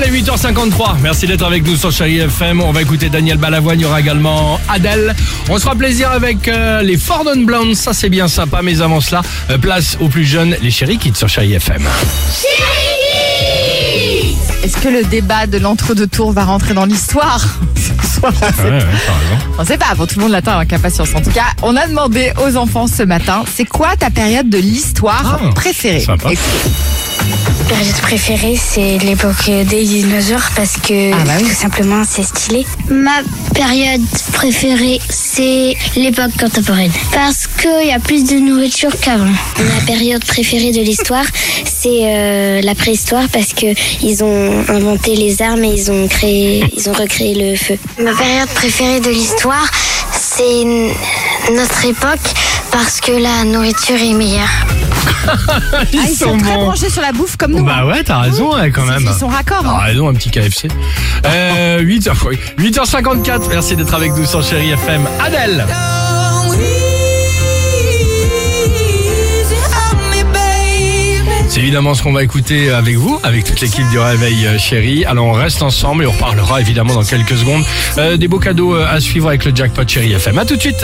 8h53. Merci d'être avec nous sur Chérie FM. On va écouter Daniel Balavoine. Il y aura également Adèle. On se fera plaisir avec euh, les Fordon Blondes. Ça, c'est bien sympa. Mais avant cela, euh, place aux plus jeunes, les Chéri Kids sur Chérie FM. Est-ce que le débat de l'entre-deux tours va rentrer dans l'histoire? Ouais, ouais. On sait pas, bon, tout le monde l'attend avec impatience. En tout cas, on a demandé aux enfants ce matin, c'est quoi ta période de l'histoire Ah, préférée? Écoute, période préférée, c'est l'époque des dinosaures parce que Ah bah oui. tout simplement c'est stylé. Ma période préférée, c'est l'époque contemporaine. Parce qu'il y a plus de nourriture qu'avant. Ma période préférée de l'histoire, c'est euh, la préhistoire parce que ils ont inventé les armes et ils ont créé, ils ont recréé le feu. Ma période préférée de l'histoire, c'est notre époque parce que la nourriture est meilleure. ah, ils sont, très bons. branchés sur la bouffe comme nous. Bah hein. ouais, t'as raison, quand même. Ils sont raccords. hein. T'as raison, un petit KFC. Euh, 8h, oui. 8h54. Merci d'être avec nous sur Chérie FM. Adèle. C'est évidemment ce qu'on va écouter avec vous, avec toute l'équipe du Réveil euh, Chéri. Alors on reste ensemble et on reparlera évidemment dans quelques secondes euh, des beaux cadeaux euh, à suivre avec le jackpot Chéri FM. À tout de suite.